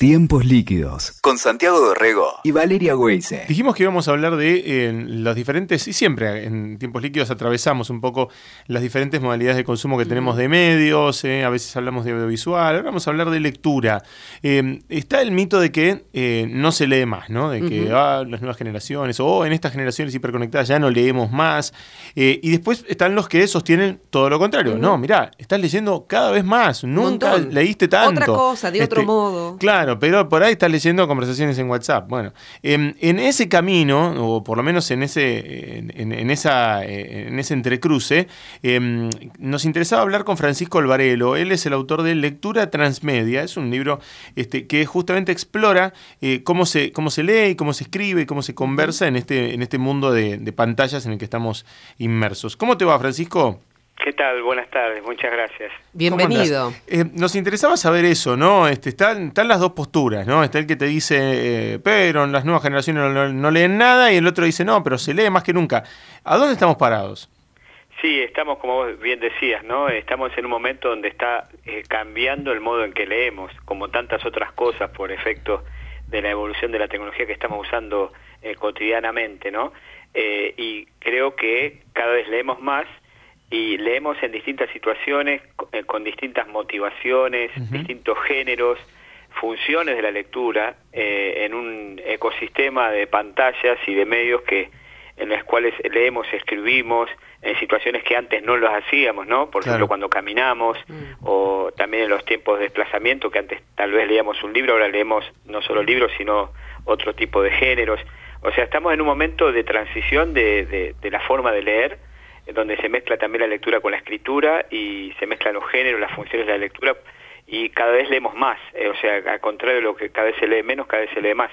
Tiempos líquidos con Santiago Dorrego y Valeria Weise. Dijimos que íbamos a hablar de eh, los diferentes, y siempre en tiempos líquidos atravesamos un poco las diferentes modalidades de consumo que tenemos de medios, eh, a veces hablamos de audiovisual, ahora vamos a hablar de lectura. Eh, está el mito de que no se lee más, ¿no? De que ah, las nuevas generaciones o en estas generaciones hiperconectadas ya no leemos más. y después están los que sostienen todo lo contrario. No, mirá, estás leyendo cada vez más, nunca leíste tanto. Otra cosa, de otro este, modo. Claro pero por ahí estás leyendo conversaciones en WhatsApp. Bueno, en, ese camino, o por lo menos en ese, en, esa, en ese entrecruce, em, nos interesaba hablar con Francisco Alvarelo. Él es el autor de Lectura Transmedia. Es un libro este, que justamente explora eh, cómo, se, cómo se lee, cómo se escribe, cómo se conversa en este, en este mundo de pantallas en el que estamos inmersos. ¿Cómo te va, Francisco? ¿Qué tal? Buenas tardes, muchas gracias. Bienvenido. Eh, nos interesaba saber eso, ¿no? Este, están, están las dos posturas, ¿no? Está el que te dice, eh, pero las nuevas generaciones no, leen nada y el otro dice, no, pero se lee más que nunca. ¿A dónde estamos parados? Sí, estamos, como vos bien decías, ¿no? Estamos en un momento donde está eh, cambiando el modo en que leemos, como tantas otras cosas por efecto de la evolución de la tecnología que estamos usando cotidianamente, ¿no? y creo que cada vez leemos más y leemos en distintas situaciones, eh, con distintas motivaciones, distintos géneros, funciones de la lectura, eh, en un ecosistema de pantallas y de medios que en los cuales leemos, escribimos, en situaciones que antes no las hacíamos, ¿no? Por ejemplo, cuando caminamos, mm. o también en los tiempos de desplazamiento, que antes tal vez leíamos un libro, ahora leemos no solo libros, sino otro tipo de géneros. O sea, estamos en un momento de transición de, de la forma de leer, donde se mezcla también la lectura con la escritura y se mezclan los géneros, las funciones de la lectura y cada vez leemos más, eh, o sea, al contrario de lo que cada vez se lee menos, cada vez se lee más.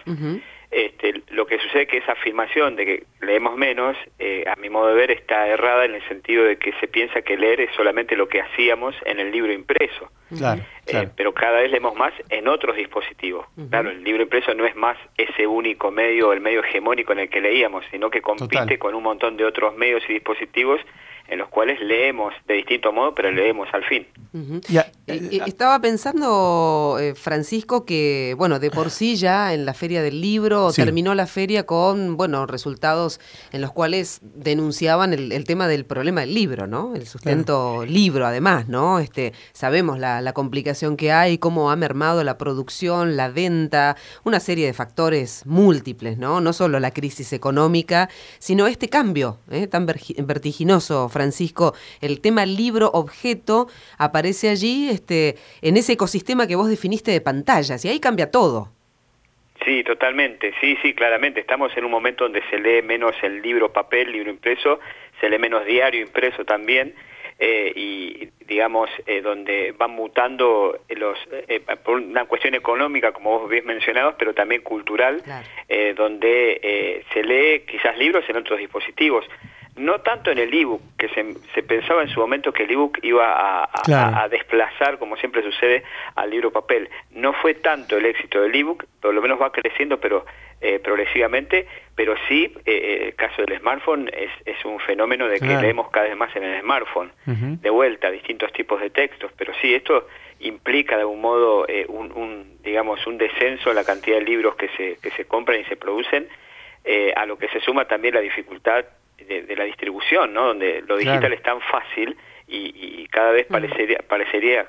Este, lo que sucede es que esa afirmación de que leemos menos, eh, a mi modo de ver, está errada en el sentido de que se piensa que leer es solamente lo que hacíamos en el libro impreso. Claro, eh, pero cada vez leemos más en otros dispositivos. Claro, el libro impreso no es más ese único medio, el medio hegemónico en el que leíamos, sino que compite con un montón de otros medios y dispositivos en los cuales leemos de distinto modo, pero leemos al fin. Eh, eh, estaba pensando, eh, Francisco, que, bueno, de por sí ya en la Feria del Libro terminó la feria con, bueno, resultados en los cuales denunciaban el, tema del problema del libro, ¿no? El sustento libro, además, ¿no? Este, sabemos la, la complicación que hay, cómo ha mermado la producción, la venta, una serie de factores múltiples, ¿no? No solo la crisis económica, sino este cambio tan vertiginoso, Francisco, el tema libro-objeto aparece allí este, en ese ecosistema que vos definiste de pantallas y ahí cambia todo. Sí, totalmente, sí, sí, claramente. Estamos en un momento donde se lee menos el libro papel, libro impreso, se lee menos diario impreso también. Eh, y digamos eh, donde van mutando los eh, por una cuestión económica como vos habéis mencionado pero también cultural donde se lee quizás libros en otros dispositivos no tanto en el ebook, que se, se, pensaba en su momento que el ebook iba a, desplazar, como siempre sucede, al libro papel. No fue tanto el éxito del ebook, por lo menos va creciendo, pero eh, progresivamente, pero sí, eh, eh, el caso del smartphone es, es un fenómeno de que leemos cada vez más en el smartphone, de vuelta, distintos tipos de textos, pero sí, esto implica de algún modo un, un, digamos, un descenso en la cantidad de libros que se, que se compran y se producen, a lo que se suma también la dificultad de, la distribución, ¿no? Donde lo digital es tan fácil y, cada vez parecería, parecería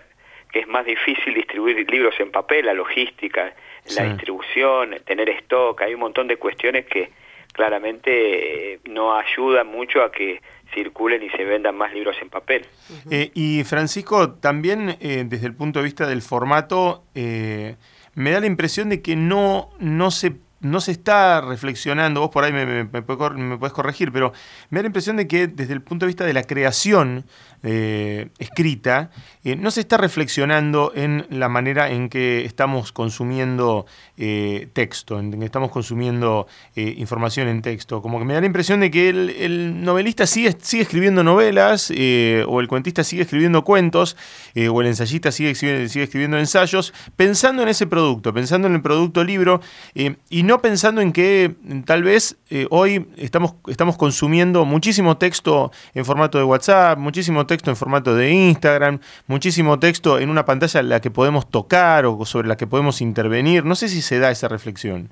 que es más difícil distribuir libros en papel, la logística, la distribución, tener stock, hay un montón de cuestiones que claramente eh, no ayudan mucho a que circulen y se vendan más libros en papel. Eh, y Francisco, también eh, desde el punto de vista del formato, me da la impresión de que no, no se no se está reflexionando, vos por ahí me, me, podés corregir, pero me da la impresión de que desde el punto de vista de la creación eh, escrita, eh, no se está reflexionando en la manera en que estamos consumiendo eh, texto, en que estamos consumiendo información en texto. Como que me da la impresión de que el, novelista sigue, sigue, escribiendo novelas, o el cuentista sigue escribiendo cuentos, o el ensayista sigue, sigue, escribiendo ensayos, pensando en ese producto, pensando en el producto libro, y no pensando en que tal vez eh, hoy estamos, estamos consumiendo muchísimo texto en formato de WhatsApp, muchísimo texto en formato de Instagram, muchísimo texto en una pantalla en la que podemos tocar o sobre la que podemos intervenir. No sé si se da esa reflexión.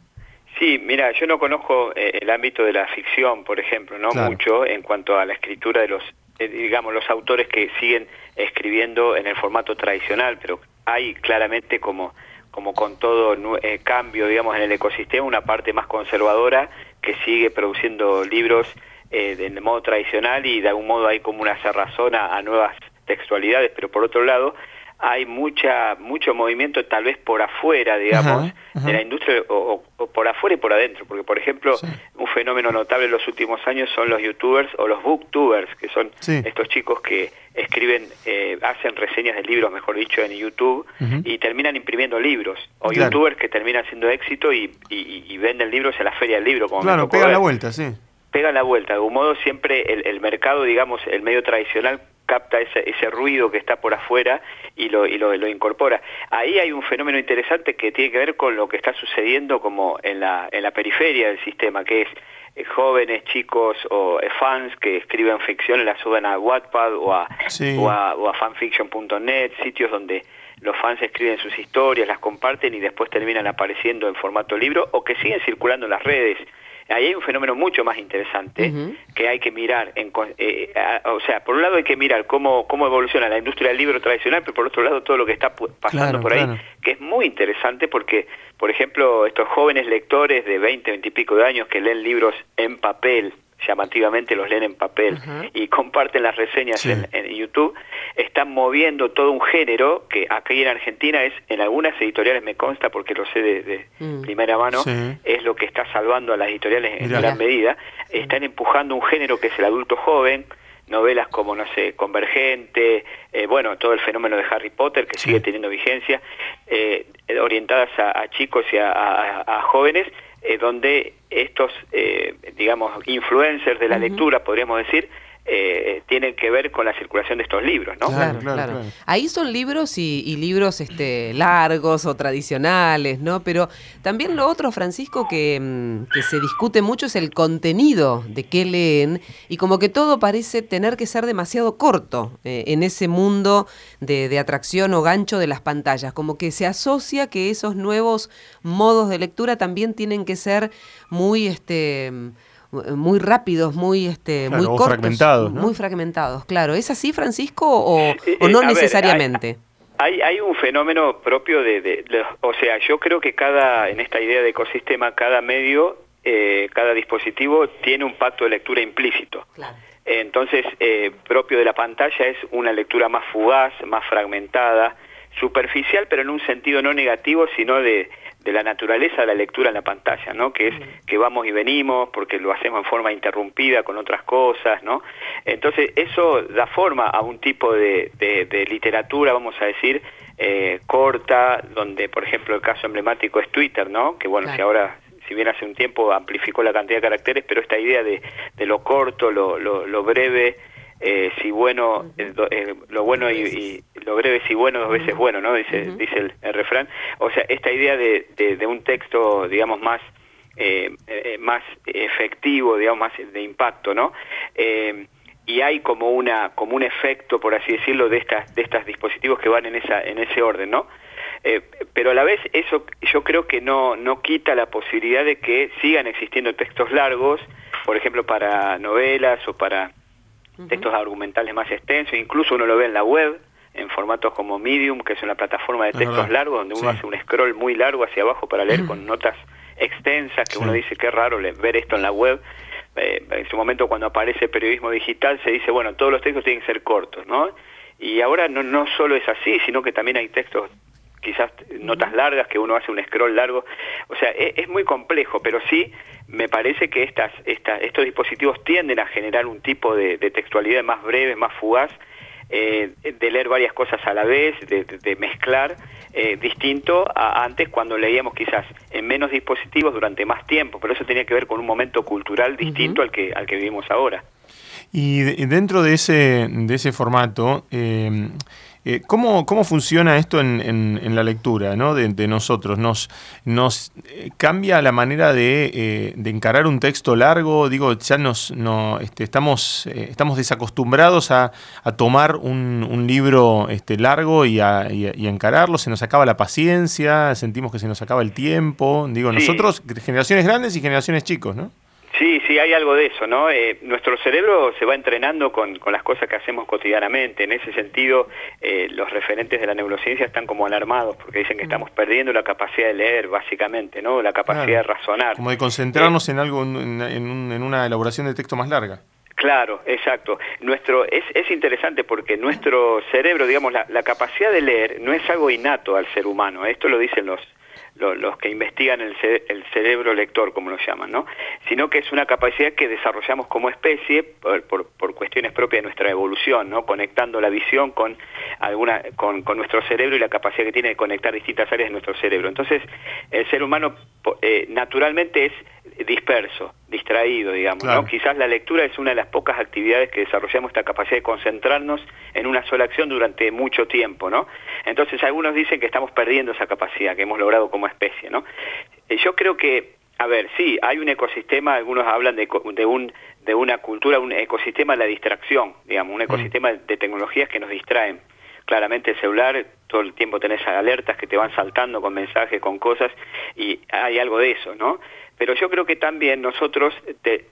Sí, mira, yo no conozco eh, el ámbito de la ficción, por ejemplo, no mucho en cuanto a la escritura de los, eh, digamos, los autores que siguen escribiendo en el formato tradicional, pero hay claramente como como con todo eh, cambio, digamos, en el ecosistema, una parte más conservadora que sigue produciendo libros eh, de modo tradicional y de algún modo hay como una cerrazón a nuevas textualidades, pero por otro lado hay mucha mucho movimiento tal vez por afuera, digamos, de la industria o, por afuera y por adentro, porque por ejemplo, un fenómeno notable en los últimos años son los youtubers o los booktubers, que son estos chicos que escriben, eh, hacen reseñas de libros, mejor dicho, en YouTube y terminan imprimiendo libros, o youtubers que terminan siendo éxito y, y, venden libros en la feria del libro. Como claro, pegan la vuelta, sí. Pegan la vuelta, de un modo siempre el, el mercado, digamos, el medio tradicional capta ese, ese ruido que está por afuera y, lo, y lo, lo, incorpora. Ahí hay un fenómeno interesante que tiene que ver con lo que está sucediendo como en la, en la periferia del sistema, que es eh, jóvenes, chicos o eh, fans que escriben ficción y la suben a Wattpad o a, o a, o a fanfiction.net, sitios donde los fans escriben sus historias, las comparten y después terminan apareciendo en formato libro o que siguen circulando en las redes ahí hay un fenómeno mucho más interesante que hay que mirar. En, eh, o sea, por un lado hay que mirar cómo, cómo evoluciona la industria del libro tradicional, pero por otro lado todo lo que está pasando por ahí, que es muy interesante porque, por ejemplo, estos jóvenes lectores de 20, 20 y pico de años que leen libros en papel, llamativamente los leen en papel y comparten las reseñas en, YouTube, están moviendo todo un género que aquí en Argentina es, en algunas editoriales me consta porque lo sé de, mm. primera mano, es lo que está salvando a las editoriales en gran medida, están empujando un género que es el adulto joven, novelas como, no sé, Convergente, eh, bueno, todo el fenómeno de Harry Potter que sigue teniendo vigencia, eh, orientadas a, chicos y a jóvenes, eh, donde estos, eh, digamos, influencers de la lectura, podríamos decir, eh, tienen que ver con la circulación de estos libros, ¿no? Claro, claro. Ahí son libros y, libros este, largos o tradicionales, ¿no? Pero también lo otro, Francisco, que, mm, que, se discute mucho es el contenido de qué leen y como que todo parece tener que ser demasiado corto eh, en ese mundo de, de atracción o gancho de las pantallas, como que se asocia que esos nuevos modos de lectura también tienen que ser muy... este muy rápidos, muy este, muy cortos, fragmentados, muy fragmentados, claro. ¿Es así, Francisco, o, eh, eh, no necesariamente? hay, hay, un fenómeno propio de, o sea, yo creo que cada, en esta idea de ecosistema, cada medio, eh, cada dispositivo tiene un pacto de lectura implícito. Entonces, propio de la pantalla es una lectura más fugaz, más fragmentada, superficial, pero en un sentido no negativo, sino de, de la naturaleza de la lectura en la pantalla, ¿no? Que es que vamos y venimos porque lo hacemos en forma interrumpida con otras cosas, ¿no? Entonces eso da forma a un tipo de, de, literatura, vamos a decir, eh, corta, donde por ejemplo el caso emblemático es Twitter, ¿no? Que bueno, si ahora si bien hace un tiempo amplificó la cantidad de caracteres, pero esta idea de, de lo corto, lo, lo, lo breve, eh, si bueno, eh, eh, lo bueno y, lo breve si bueno dos veces bueno, ¿no? Dice, dice el, refrán. O sea, esta idea de, de, un texto, digamos, más, más efectivo, digamos, más de impacto, ¿no? y hay como una como un efecto por así decirlo de estas de estos dispositivos que van en esa en ese orden no pero a la vez eso yo creo que no no quita la posibilidad de que sigan existiendo textos largos por ejemplo para novelas o para textos argumentales más extensos, incluso uno lo ve en la web, en formatos como Medium, que es una plataforma de textos largos, donde uno hace un scroll muy largo hacia abajo para leer con notas extensas, que uno dice que raro ver esto en la web. Eh, en su momento cuando aparece periodismo digital se dice, bueno, todos los textos tienen que ser cortos, ¿no? Y ahora no, no solo es así, sino que también hay textos quizás notas largas, que uno hace un scroll largo. O sea, e, es, muy complejo, pero sí me parece que estas, estos dispositivos tienden a generar un tipo de, textualidad más breve, más fugaz, eh, de leer varias cosas a la vez, de, mezclar, eh, distinto a antes cuando leíamos quizás en menos dispositivos durante más tiempo, pero eso tenía que ver con un momento cultural distinto al, que, al que vivimos ahora. Y dentro de ese, de ese formato, eh, Eh, ¿cómo, ¿Cómo funciona esto en, en, la lectura ¿no? de, nosotros? ¿Nos, nos eh, cambia la manera de, eh, de, encarar un texto largo? Digo, ya nos no, este, estamos, estamos desacostumbrados a, a tomar un, un, libro este, largo y a, y, encararlo, se nos acaba la paciencia, sentimos que se nos acaba el tiempo. Digo, nosotros, generaciones grandes y generaciones chicos, ¿no? Sí, sí, hay algo de eso, ¿no? Eh, nuestro cerebro se va entrenando con, con, las cosas que hacemos cotidianamente. En ese sentido, eh, los referentes de la neurociencia están como alarmados porque dicen que mm. estamos perdiendo la capacidad de leer, básicamente, ¿no? La capacidad de razonar. Como de concentrarnos eh, en algo, en, en, una elaboración de texto más larga. Claro, exacto. Nuestro es, es interesante porque nuestro cerebro, digamos, la, la capacidad de leer no es algo innato al ser humano. Esto lo dicen los los que investigan el, el, cerebro lector, como lo llaman, ¿no? Sino que es una capacidad que desarrollamos como especie por, por, cuestiones propias de nuestra evolución, ¿no? Conectando la visión con alguna con, con, nuestro cerebro y la capacidad que tiene de conectar distintas áreas de nuestro cerebro. Entonces, el ser humano eh, naturalmente es disperso, distraído, digamos. ¿no? Quizás la lectura es una de las pocas actividades que desarrollamos esta capacidad de concentrarnos en una sola acción durante mucho tiempo, ¿no? Entonces algunos dicen que estamos perdiendo esa capacidad que hemos logrado como especie, ¿no? Eh, yo creo que, a ver, sí, hay un ecosistema, algunos hablan de, de un de una cultura, un ecosistema de la distracción, digamos, un mm. ecosistema de tecnologías que nos distraen claramente el celular, todo el tiempo tenés alertas que te van saltando con mensajes, con cosas, y hay algo de eso, ¿no? Pero yo creo que también nosotros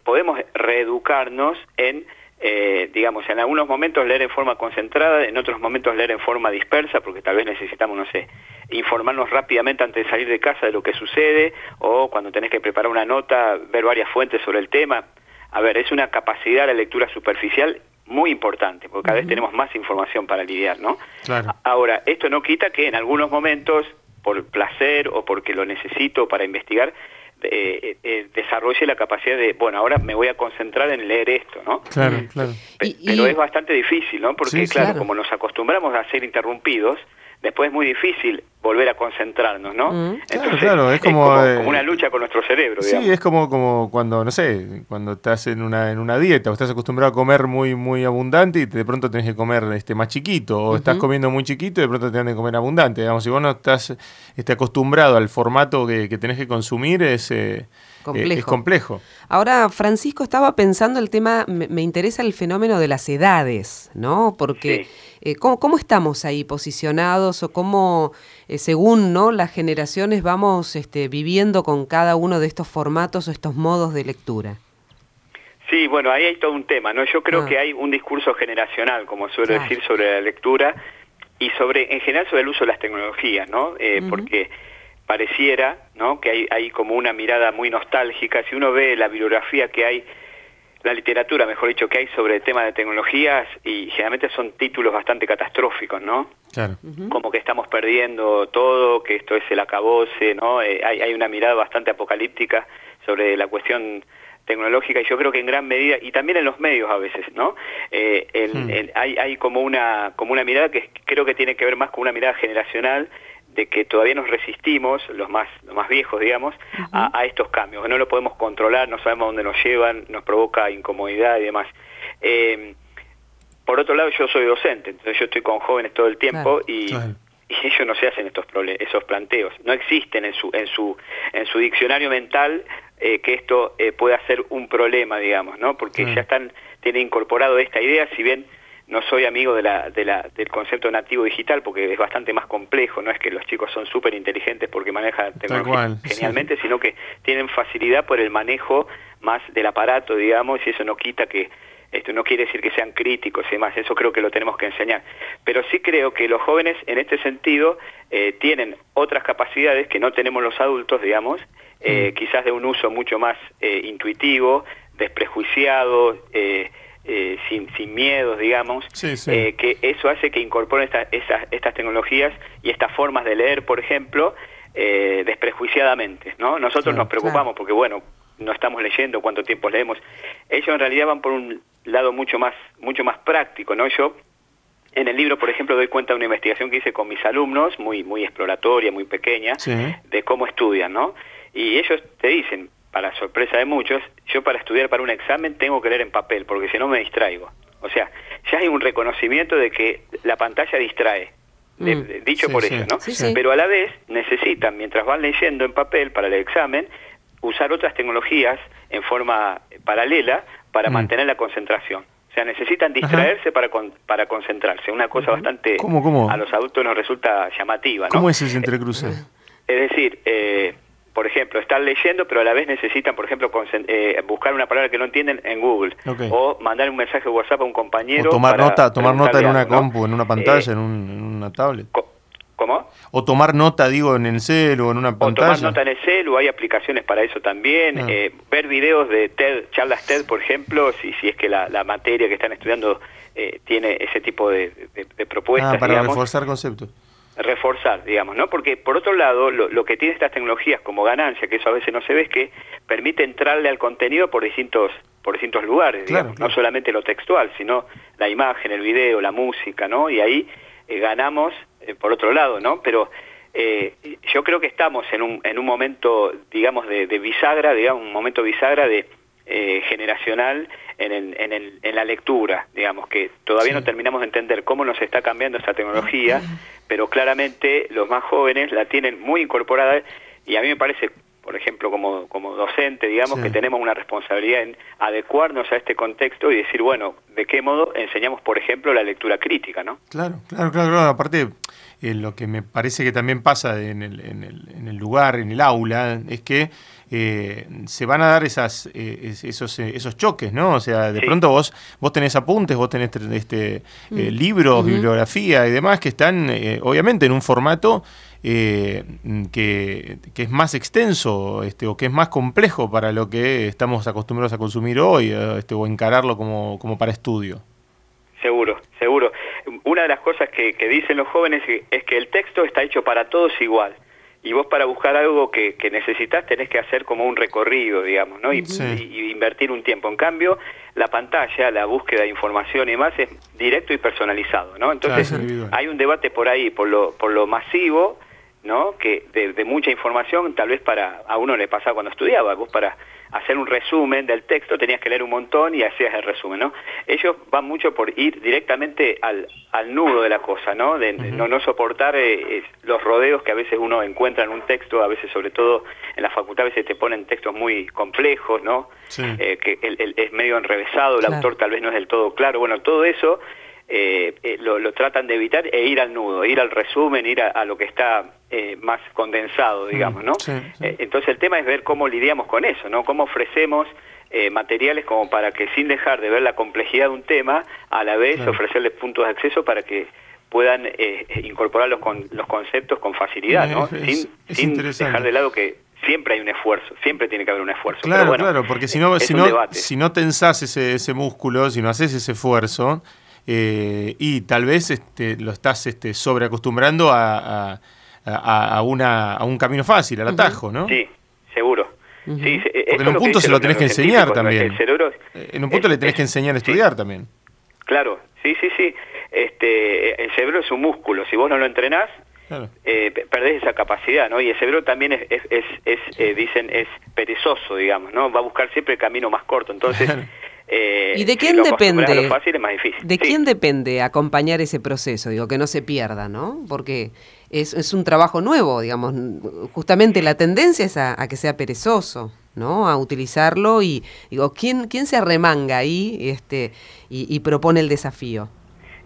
podemos reeducarnos en, eh, digamos, en algunos momentos leer en forma concentrada, en otros momentos leer en forma dispersa, porque tal vez necesitamos, no sé, informarnos rápidamente antes de salir de casa de lo que sucede, o cuando tenés que preparar una nota, ver varias fuentes sobre el tema. A ver, es una capacidad de lectura superficial muy importante, porque cada vez tenemos más información para lidiar, ¿no? Ahora, esto no quita que en algunos momentos, por placer o porque lo necesito para investigar, eh, eh, desarrolle la capacidad de, bueno, ahora me voy a concentrar en leer esto, ¿no? Claro, claro. pero es bastante difícil, ¿no? Porque, claro, como nos acostumbramos a ser interrumpidos, después es muy difícil volver a concentrarnos, ¿no? Mm. claro, es, como, eh, como, una lucha con nuestro cerebro. Sí, es como, como cuando, no sé, cuando estás en una, en una dieta o estás acostumbrado a comer muy, muy abundante y de pronto tenés que comer este, más chiquito, o estás comiendo muy chiquito y de pronto tenés que comer abundante. Digamos, si vos no estás este, acostumbrado al formato que, que tenés que consumir, es... Eh, Complejo. es complejo. Ahora, Francisco, estaba pensando el tema, me, interesa el fenómeno de las edades, ¿no? Porque eh, ¿cómo, estamos ahí posicionados o cómo, eh, según ¿no? las generaciones, vamos este, viviendo con cada uno de estos formatos o estos modos de lectura? Sí, bueno, ahí hay todo un tema, ¿no? Yo creo ah. que hay un discurso generacional, como suelo decir, sobre la lectura y sobre, en general, sobre el uso de las tecnologías, ¿no? Eh, porque pareciera ¿no? que hay, hay como una mirada muy nostálgica. Si uno ve la bibliografía que hay, la literatura, mejor dicho, que hay sobre el tema de tecnologías, y generalmente son títulos bastante catastróficos, ¿no? Claro. Como que estamos perdiendo todo, que esto es el acabose, ¿no? Eh, hay, hay una mirada bastante apocalíptica sobre la cuestión tecnológica y yo creo que en gran medida y también en los medios a veces no eh, hmm. hay, hay como una como una mirada que creo que tiene que ver más con una mirada generacional de que todavía nos resistimos, los más, los más viejos, digamos, a, estos cambios, que no lo podemos controlar, no sabemos dónde nos llevan, nos provoca incomodidad y demás. Eh, por otro lado, yo soy docente, entonces yo estoy con jóvenes todo el tiempo y, ellos no se hacen estos esos planteos, no existen en su, en su, en su diccionario mental eh, que esto eh, pueda ser un problema, digamos, ¿no? Porque ya están, tienen incorporado esta idea, si bien no soy amigo de la, de la, del concepto nativo digital porque es bastante más complejo, no es que los chicos son súper inteligentes porque manejan tecnología genialmente, sino que tienen facilidad por el manejo más del aparato, digamos, y eso no quita que esto no quiere decir que sean críticos y demás, eso creo que lo tenemos que enseñar. Pero sí creo que los jóvenes en este sentido eh, tienen otras capacidades que no tenemos los adultos, digamos, eh, mm. quizás de un uso mucho más eh, intuitivo, desprejuiciado, eh, eh, sin, sin miedos, digamos, eh, que eso hace que incorporen estas, estas tecnologías y estas formas de leer, por ejemplo, eh, desprejuiciadamente, ¿no? Nosotros nos preocupamos porque, bueno, no estamos leyendo cuánto tiempo leemos. Ellos en realidad van por un lado mucho más, mucho más práctico, ¿no? Yo en el libro, por ejemplo, doy cuenta de una investigación que hice con mis alumnos, muy, muy exploratoria, muy pequeña, de cómo estudian, ¿no? Y ellos te dicen, para sorpresa de muchos, yo para estudiar para un examen tengo que leer en papel, porque si no me distraigo. O sea, ya hay un reconocimiento de que la pantalla distrae. Mm. dicho por eso, ¿no? Pero a la vez necesitan, mientras van leyendo en papel para el examen, usar otras tecnologías en forma paralela para mm. mantener la concentración. O sea, necesitan distraerse para para concentrarse. Una cosa bastante a los adultos nos resulta llamativa, ¿no? ¿Cómo es ese entrecruce? Es decir, eh, por ejemplo, están leyendo, pero a la vez necesitan, por ejemplo, eh, buscar una palabra que no entienden en Google. O mandar un mensaje de WhatsApp a un compañero. O tomar nota, tomar nota en una compu, en una pantalla, en, una tablet. ¿Cómo? O tomar nota, digo, en el cel o en una pantalla. O tomar nota en el cel, o hay aplicaciones para eso también. Ah. Eh, ver videos de TED, charlas TED, por ejemplo, si, si es que la, materia que están estudiando eh, tiene ese tipo de, propuestas. Ah, para reforzar conceptos reforzar, digamos, ¿no? Porque por otro lado, lo, que tiene estas tecnologías como ganancia, que eso a veces no se ve, es que permite entrarle al contenido por distintos por distintos lugares, no solamente lo textual, sino la imagen, el video, la música, ¿no? Y ahí eh, ganamos eh, por otro lado, ¿no? Pero eh, yo creo que estamos en un, en un momento, digamos, de, bisagra, digamos, un momento bisagra de generacional en, el, en, el, en, la lectura, digamos, que todavía no terminamos de entender cómo nos está cambiando esta tecnología, pero claramente los más jóvenes la tienen muy incorporada y a mí me parece, por ejemplo, como, como docente, digamos, que tenemos una responsabilidad en adecuarnos a este contexto y decir, bueno, ¿de qué modo enseñamos, por ejemplo, la lectura crítica, no? Claro, claro, claro, aparte... Eh, lo que me parece que también pasa en el, en, el, en el lugar, en el aula, es que eh, se van a dar esas, eh, esos, eh, esos choques, ¿no? O sea, de pronto vos, vos tenés apuntes, vos tenés este, mm. libros, bibliografía y demás que están, obviamente, en un formato que, que, es más extenso este, o que es más complejo para lo que estamos acostumbrados a consumir hoy este, o encararlo como, como para estudio. Seguro, seguro. Una de las cosas que, que dicen los jóvenes es que el texto está hecho para todos igual y vos para buscar algo que, que, necesitas tenés que hacer como un recorrido, digamos, ¿no? Y, invertir un tiempo. En cambio, la pantalla, la búsqueda de información y más es directo y personalizado, ¿no? Entonces, hay un debate por ahí, por lo, por lo masivo, ¿no? Que de, de, mucha información, tal vez para a uno le pasaba cuando estudiaba, vos para hacer un resumen del texto tenías que leer un montón y hacías el resumen, ¿no? Ellos van mucho por ir directamente al, al nudo de la cosa, ¿no? De, no, no soportar eh, los rodeos que a veces uno encuentra en un texto, a veces sobre todo en la facultad a veces te ponen textos muy complejos, ¿no? Eh, que el, es medio enrevesado, el autor tal vez no es del todo claro, bueno, todo eso eh, eh, lo, lo, tratan de evitar e ir al nudo, ir al resumen, ir a, lo que está eh, más condensado, digamos, ¿no? entonces el tema es ver cómo lidiamos con eso, ¿no? Cómo ofrecemos materiales como para que sin dejar de ver la complejidad de un tema, a la vez ofrecerles puntos de acceso para que puedan incorporar los, con, los conceptos con facilidad, ¿no? sin, dejar de lado que siempre hay un esfuerzo, siempre tiene que haber un esfuerzo. Claro, claro, porque si no, si no, si no tensás ese, ese músculo, si no haces ese esfuerzo, eh, y tal vez este, lo estás este, sobreacostumbrando a, a, una, a un camino fácil, al atajo, ¿no? Sí, seguro. sí, Porque en un punto se lo tenés que enseñar también. Eh, en un punto le tenés que enseñar a estudiar también. Claro, sí, sí, sí. Este, el cerebro es un músculo, si vos no lo entrenás, eh, perdés esa capacidad, ¿no? Y el cerebro también es, es, es, dicen, es perezoso, digamos, ¿no? Va a buscar siempre el camino más corto. Entonces, Eh, ¿Y de quién depende? ¿De quién depende acompañar ese proceso? Digo, que no se pierda, ¿no? Porque es, es un trabajo nuevo, digamos. Justamente la tendencia es a, que sea perezoso, ¿no? A utilizarlo y, digo, ¿quién, quién se arremanga ahí este, y, propone el desafío?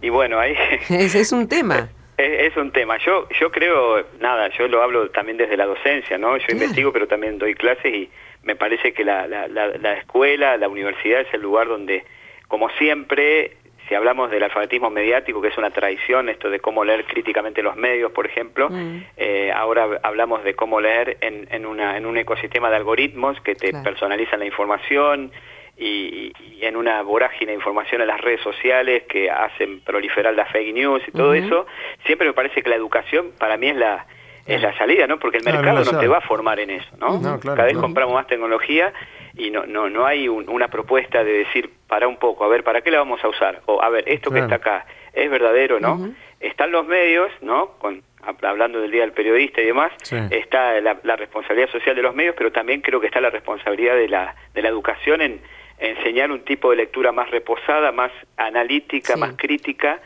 Y bueno, ahí... es, es un tema. Es, un tema. Yo yo creo, nada, yo lo hablo también desde la docencia, ¿no? Yo investigo, pero también doy clases y me parece que la, la, la, escuela, la universidad es el lugar donde, como siempre, si hablamos del alfabetismo mediático, que es una tradición, esto de cómo leer críticamente los medios, por ejemplo, mm. eh, ahora hablamos de cómo leer en, en, una, en un ecosistema de algoritmos que te personalizan la información y, en una vorágine de información en las redes sociales que hacen proliferar las fake news y todo eso, siempre me parece que la educación para mí es la es la salida, ¿no? Porque el mercado no, te va a formar en eso, ¿no? Cada vez compramos más tecnología y no no no hay una propuesta de decir, para un poco, a ver, ¿para qué la vamos a usar? O, a ver, esto que está acá, ¿es verdadero, no? Están los medios, ¿no? Con, hablando del Día del Periodista y demás, está la, responsabilidad social de los medios, pero también creo que está la responsabilidad de la, de la educación en, enseñar un tipo de lectura más reposada, más analítica, más crítica,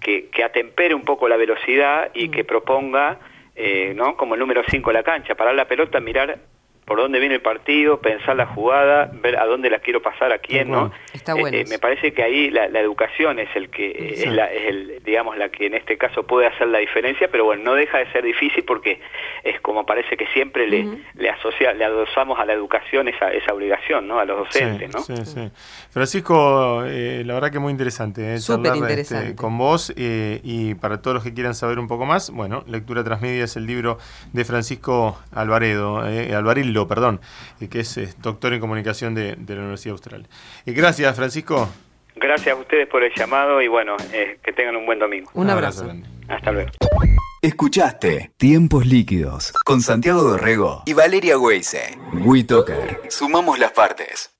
que, que, atempere un poco la velocidad y mm. que proponga, eh, ¿no? Como el número 5 la cancha, parar la pelota, mirar por dónde viene el partido, pensar la jugada, ver a dónde la quiero pasar, a quién, ¿no? Está bueno. Eh, me parece que ahí la, educación es el que es, la, es el, digamos, la que en este caso puede hacer la diferencia, pero bueno, no deja de ser difícil porque es como parece que siempre le, le asocia, le adosamos a la educación esa, esa obligación, ¿no? A los docentes, ¿no? Sí, sí. Francisco, eh, la verdad que muy interesante, ¿eh? Súper este, interesante. con vos eh, y para todos los que quieran saber un poco más, bueno, Lectura Transmedia es el libro de Francisco Alvaredo, eh, Alvarillo perdón, que es doctor en comunicación de, la Universidad Austral. Y gracias, Francisco. Gracias a ustedes por el llamado y bueno, eh, que tengan un buen domingo. Un abrazo. Hasta luego. Escuchaste Tiempos Líquidos con Santiago Dorrego y Valeria Weise. WeToker. Sumamos las partes.